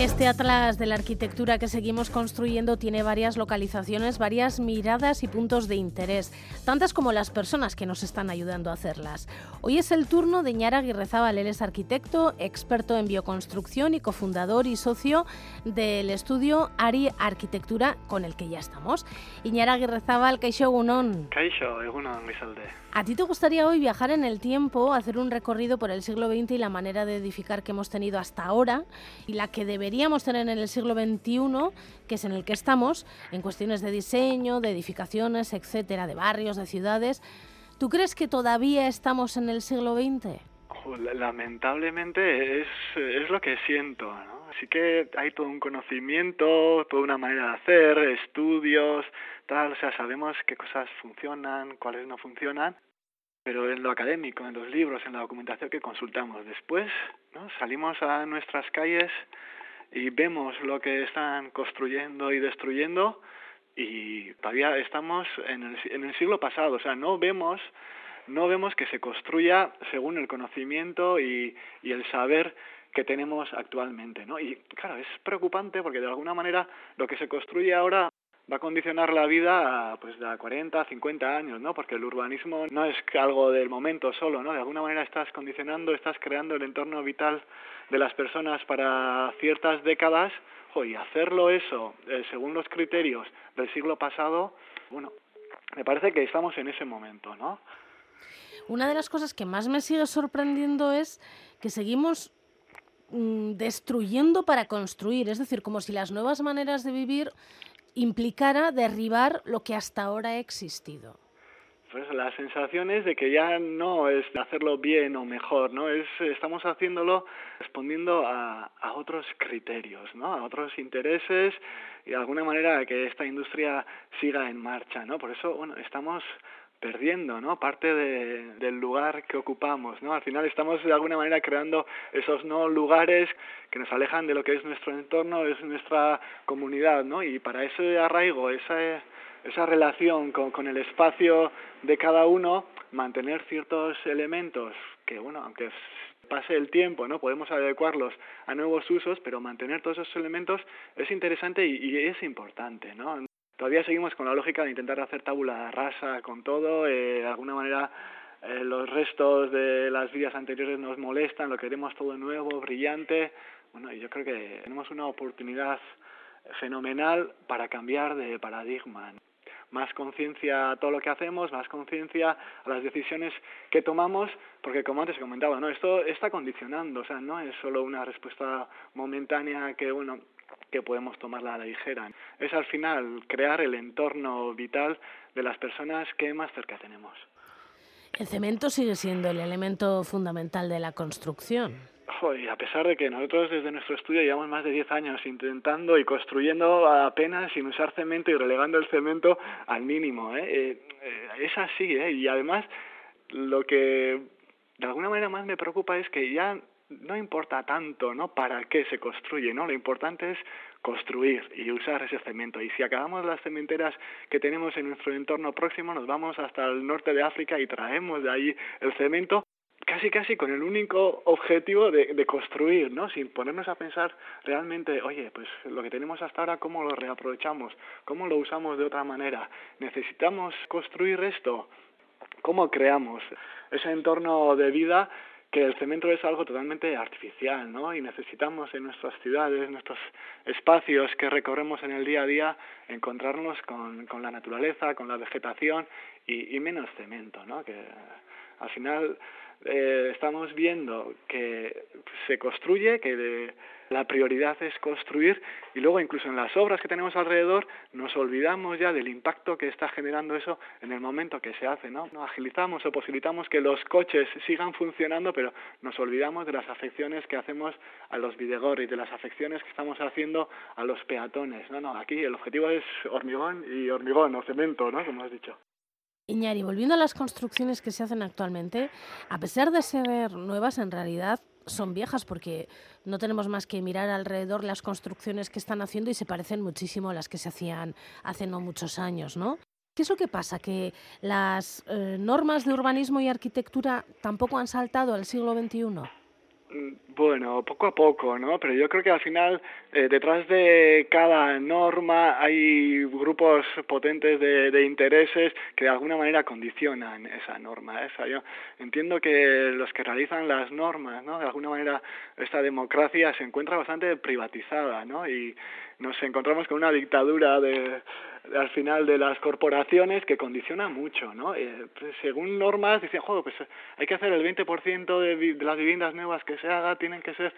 Este atlas de la arquitectura que seguimos construyendo tiene varias localizaciones, varias miradas y puntos de interés, tantas como las personas que nos están ayudando a hacerlas. Hoy es el turno de Ñara Aguirrezábal, él es arquitecto, experto en bioconstrucción y cofundador y socio del estudio Ari Arquitectura, con el que ya estamos. Iñara Aguirrezábal, Kaixo Egunon. Kaixo, Egunon. ¿A ti te gustaría hoy viajar en el tiempo, hacer un recorrido por el siglo XX y la manera de edificar que hemos tenido hasta ahora y la que deberíamos tener en el siglo XXI, que es en el que estamos, en cuestiones de diseño, de edificaciones, etcétera, de barrios, de ciudades? ¿Tú crees que todavía estamos en el siglo XX? Lamentablemente es, es lo que siento, ¿no? Así que hay todo un conocimiento, toda una manera de hacer, estudios, tal, o sea, sabemos qué cosas funcionan, cuáles no funcionan, pero en lo académico, en los libros, en la documentación que consultamos. Después, ¿no? Salimos a nuestras calles y vemos lo que están construyendo y destruyendo y todavía estamos en el, en el siglo pasado, o sea, no vemos no vemos que se construya según el conocimiento y, y el saber que tenemos actualmente, ¿no? Y claro, es preocupante porque de alguna manera lo que se construye ahora va a condicionar la vida pues de a 40, 50 años, ¿no? Porque el urbanismo no es algo del momento solo, ¿no? De alguna manera estás condicionando, estás creando el entorno vital de las personas para ciertas décadas, y hacerlo eso eh, según los criterios del siglo pasado, bueno, me parece que estamos en ese momento, ¿no? Una de las cosas que más me sigue sorprendiendo es que seguimos Mm, destruyendo para construir, es decir, como si las nuevas maneras de vivir implicara derribar lo que hasta ahora ha existido. Pues la sensación es de que ya no es hacerlo bien o mejor, ¿no? Es, estamos haciéndolo respondiendo a, a otros criterios, ¿no? A otros intereses y de alguna manera que esta industria siga en marcha, ¿no? Por eso, bueno, estamos perdiendo ¿no? parte de, del lugar que ocupamos. ¿no? Al final estamos de alguna manera creando esos no lugares que nos alejan de lo que es nuestro entorno, es nuestra comunidad. ¿no? Y para ese arraigo, esa, esa relación con, con el espacio de cada uno, mantener ciertos elementos que, bueno, aunque pase el tiempo, ¿no? Podemos adecuarlos a nuevos usos, pero mantener todos esos elementos es interesante y, y es importante, ¿no? Todavía seguimos con la lógica de intentar hacer tabula rasa con todo, eh, de alguna manera eh, los restos de las vidas anteriores nos molestan, lo queremos todo nuevo, brillante. Bueno, y yo creo que tenemos una oportunidad fenomenal para cambiar de paradigma. Más conciencia a todo lo que hacemos, más conciencia a las decisiones que tomamos, porque como antes comentaba, ¿no? esto está condicionando, o sea, no es solo una respuesta momentánea que, bueno, que podemos tomarla a la ligera. Es al final crear el entorno vital de las personas que más cerca tenemos. El cemento sigue siendo el elemento fundamental de la construcción. a pesar de que nosotros desde nuestro estudio llevamos más de 10 años intentando y construyendo apenas sin usar cemento y relegando el cemento al mínimo. ¿eh? Eh, eh, es así, ¿eh? y además lo que de alguna manera más me preocupa es que ya no importa tanto, ¿no? Para qué se construye, ¿no? Lo importante es construir y usar ese cemento. Y si acabamos las cementeras que tenemos en nuestro entorno próximo, nos vamos hasta el norte de África y traemos de ahí el cemento casi casi con el único objetivo de, de, construir, ¿no? Sin ponernos a pensar realmente, oye, pues lo que tenemos hasta ahora, ¿cómo lo reaprovechamos? ¿Cómo lo usamos de otra manera? ¿Necesitamos construir esto? ¿Cómo creamos ese entorno de vida que el cemento es algo totalmente artificial, ¿no? Y necesitamos en nuestras ciudades, en nuestros espacios que recorremos en el día a día, encontrarnos con, con la naturaleza, con la vegetación y, y menos cemento, ¿no? Que al final eh, estamos viendo que se construye, que de, la prioridad es construir y luego incluso en las obras que tenemos alrededor nos olvidamos ya del impacto que está generando eso en el momento que se hace, ¿no? no agilizamos o posibilitamos que los coches sigan funcionando, pero nos olvidamos de las afecciones que hacemos a los videgores, de las afecciones que estamos haciendo a los peatones. No, no, aquí el objetivo es hormigón y hormigón o cemento, ¿no? Como has dicho. Iñari, volviendo a las construcciones que se hacen actualmente, a pesar de ser nuevas, en realidad son viejas porque no tenemos más que mirar alrededor las construcciones que están haciendo y se parecen muchísimo a las que se hacían hace no muchos años, ¿no? ¿Qué es lo que pasa? ¿Que las eh, normas de urbanismo y arquitectura tampoco han saltado al siglo XXI? Mm, bueno, poco a poco, ¿no? Pero yo creo que al final, eh, detrás de cada norma hay grupos potentes de, de, intereses que de alguna manera condicionan esa norma. Esa. Yo entiendo que los que realizan las normas, ¿no? De alguna manera, esta democracia se encuentra bastante privatizada, ¿no? Y nos encontramos con una dictadura de, al final de las corporaciones que condiciona mucho, ¿no? Eh, pues, según normas dicen, joder, pues hay que hacer el 20% de, de las viviendas nuevas que se haga tienen que ser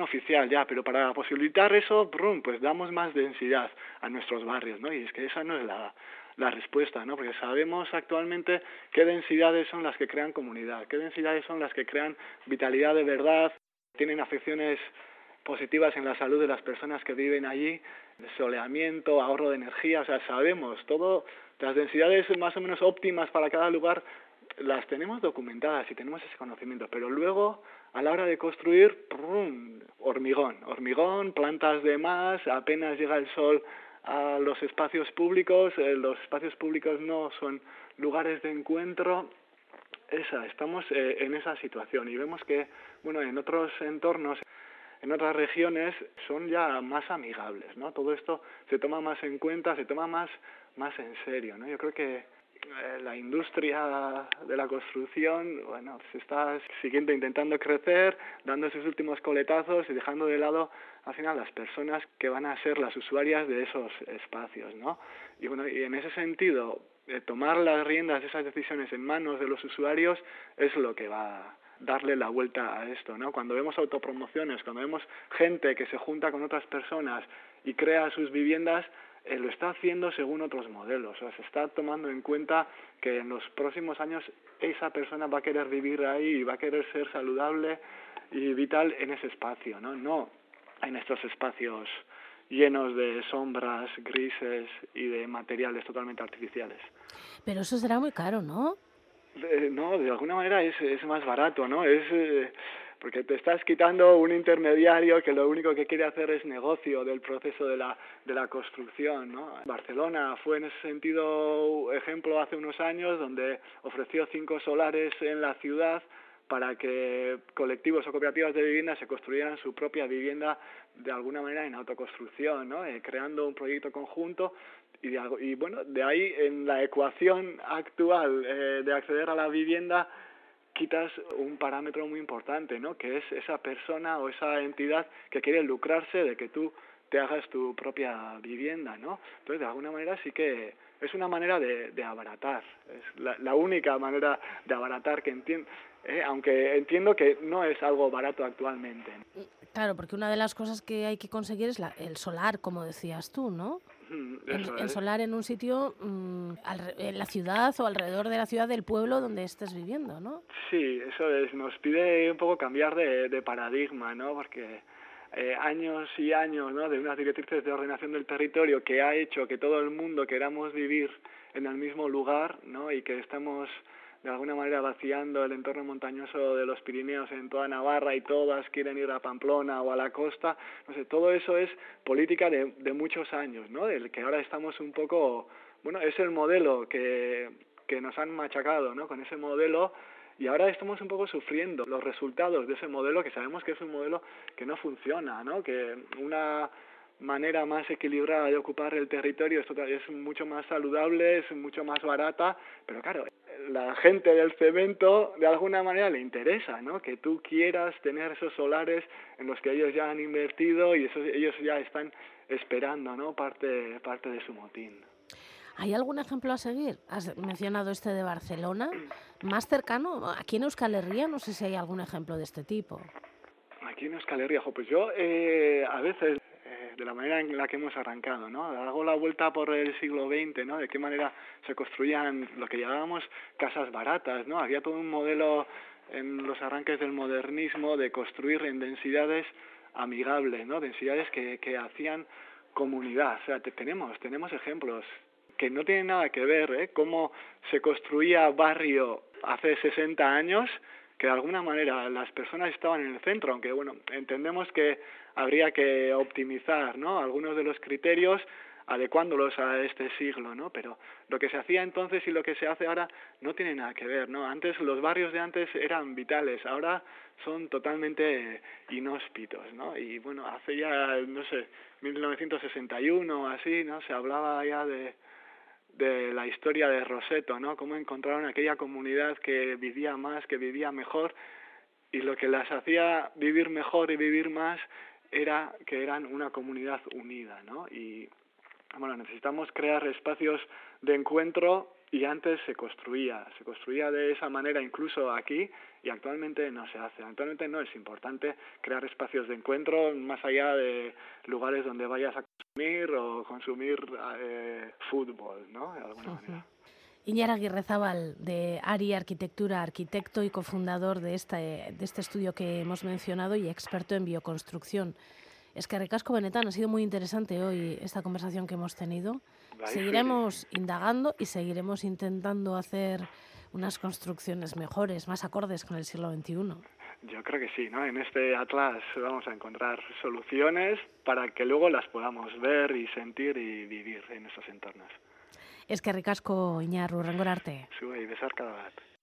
oficial ya, pero para posibilitar eso, brum, pues damos más densidad a nuestros barrios, ¿no? Y es que esa no es la, la respuesta, ¿no? Porque sabemos actualmente qué densidades son las que crean comunidad, qué densidades son las que crean vitalidad de verdad, tienen afecciones positivas en la salud de las personas que viven allí, soleamiento, ahorro de energía, o sea, sabemos todo, las densidades más o menos óptimas para cada lugar las tenemos documentadas y tenemos ese conocimiento, pero luego a la hora de construir, hormigón, hormigón, plantas de más, apenas llega el sol a los espacios públicos, eh, los espacios públicos no son lugares de encuentro, esa, estamos eh, en esa situación y vemos que, bueno, en otros entornos en otras regiones son ya más amigables, ¿no? Todo esto se toma más en cuenta, se toma más, más en serio, ¿no? Yo creo que eh, la industria de la construcción, bueno, se está siguiendo intentando crecer, dando sus últimos coletazos y dejando de lado al final las personas que van a ser las usuarias de esos espacios, ¿no? Y bueno, y en ese sentido, eh, tomar las riendas de esas decisiones en manos de los usuarios es lo que va darle la vuelta a esto, ¿no? Cuando vemos autopromociones, cuando vemos gente que se junta con otras personas y crea sus viviendas, eh, lo está haciendo según otros modelos. O sea, se está tomando en cuenta que en los próximos años esa persona va a querer vivir ahí y va a querer ser saludable y vital en ese espacio, ¿no? No en estos espacios llenos de sombras grises y de materiales totalmente artificiales. Pero eso será muy caro, ¿no? No, de alguna manera es, es más barato, ¿no? Es eh, porque te estás quitando un intermediario que lo único que quiere hacer es negocio del proceso de la, de la construcción, ¿no? Barcelona fue en ese sentido ejemplo hace unos años donde ofreció cinco solares en la ciudad para que colectivos o cooperativas de vivienda se construyeran su propia vivienda de alguna manera en autoconstrucción, ¿no? Eh, creando un proyecto conjunto y, y bueno, de ahí en la ecuación actual eh, de acceder a la vivienda quitas un parámetro muy importante, ¿no? Que es esa persona o esa entidad que quiere lucrarse de que tú te hagas tu propia vivienda, ¿no? Entonces, de alguna manera sí que es una manera de, de abaratar, es la, la única manera de abaratar que entiendo, eh, aunque entiendo que no es algo barato actualmente. Claro, porque una de las cosas que hay que conseguir es la, el solar, como decías tú, ¿no? El, solar en un sitio mm, en la ciudad o alrededor de la ciudad del pueblo donde estés viviendo, ¿no? Sí, eso es. Nos pide un poco cambiar de, de paradigma, ¿no? Porque eh, años y años, ¿no? De unas directrices de ordenación del territorio que ha hecho que todo el mundo queramos vivir en el mismo lugar, ¿no? Y que estamos de alguna manera vaciando el entorno montañoso de los Pirineos en toda Navarra y todas quieren ir a Pamplona o a la costa, no sé, todo eso es política de, de muchos años, ¿no? Del que ahora estamos un poco, bueno, es el modelo que, que nos han machacado, ¿no? Con ese modelo y ahora estamos un poco sufriendo los resultados de ese modelo que sabemos que es un modelo que no funciona, ¿no? Que una manera más equilibrada de ocupar el territorio es, mucho más saludable, es mucho más barata, pero claro, la gente del cemento de alguna manera le interesa, ¿no? Que tú quieras tener esos solares en los que ellos ya han invertido y eso, ellos ya están esperando, ¿no? Parte, parte de su motín. ¿Hay algún ejemplo a seguir? Has mencionado este de Barcelona. Más cercano, aquí en Euskal Herria, no sé si hay algún ejemplo de este tipo. Aquí en Euskal Herria, pues yo eh, a veces de la manera en la que hemos arrancado, ¿no? Hago la vuelta por el siglo XX, ¿no? De qué manera se construían lo que llamábamos casas baratas, ¿no? Había todo un modelo en los arranques del modernismo de construir en densidades amigables, ¿no? Densidades que, que hacían comunidad. O sea, tenemos, tenemos ejemplos que no tienen nada que ver, ¿eh? Cómo se construía barrio hace 60 años que de alguna manera las personas estaban en el centro, aunque bueno, entendemos que habría que optimizar ¿no? algunos de los criterios, adecuándolos a este siglo, ¿no? Pero lo que se hacía entonces y lo que se hace ahora no tiene nada que ver, ¿no? Antes los barrios de antes eran vitales, ahora son totalmente inhóspitos, ¿no? Y bueno, hace ya, no sé, 1961 así, ¿no? Se hablaba ya de de la historia de Roseto, ¿no? Cómo encontraron aquella comunidad que vivía más, que vivía mejor y lo que las hacía vivir mejor y vivir más era que eran una comunidad unida, ¿no? Y bueno, necesitamos crear espacios de encuentro y antes se construía, se construía de esa manera incluso aquí y actualmente no se hace. Actualmente no es importante crear espacios de encuentro más allá de lugares donde vayas a o consumir eh, fútbol, ¿no? De alguna manera. Aguirre de ARI Arquitectura, arquitecto y cofundador de este, de este estudio que hemos mencionado y experto en bioconstrucción. Es que Recasco Benetán ha sido muy interesante hoy esta conversación que hemos tenido. Seguiremos indagando y seguiremos intentando hacer unas construcciones mejores, más acordes con el siglo XXI. Yo creo que sí, ¿no? En este atlas vamos a encontrar soluciones para que luego las podamos ver y sentir y vivir en esos entornos. Es que ricasco, Iñarru, rengorarte. Zuei, besar cada bat.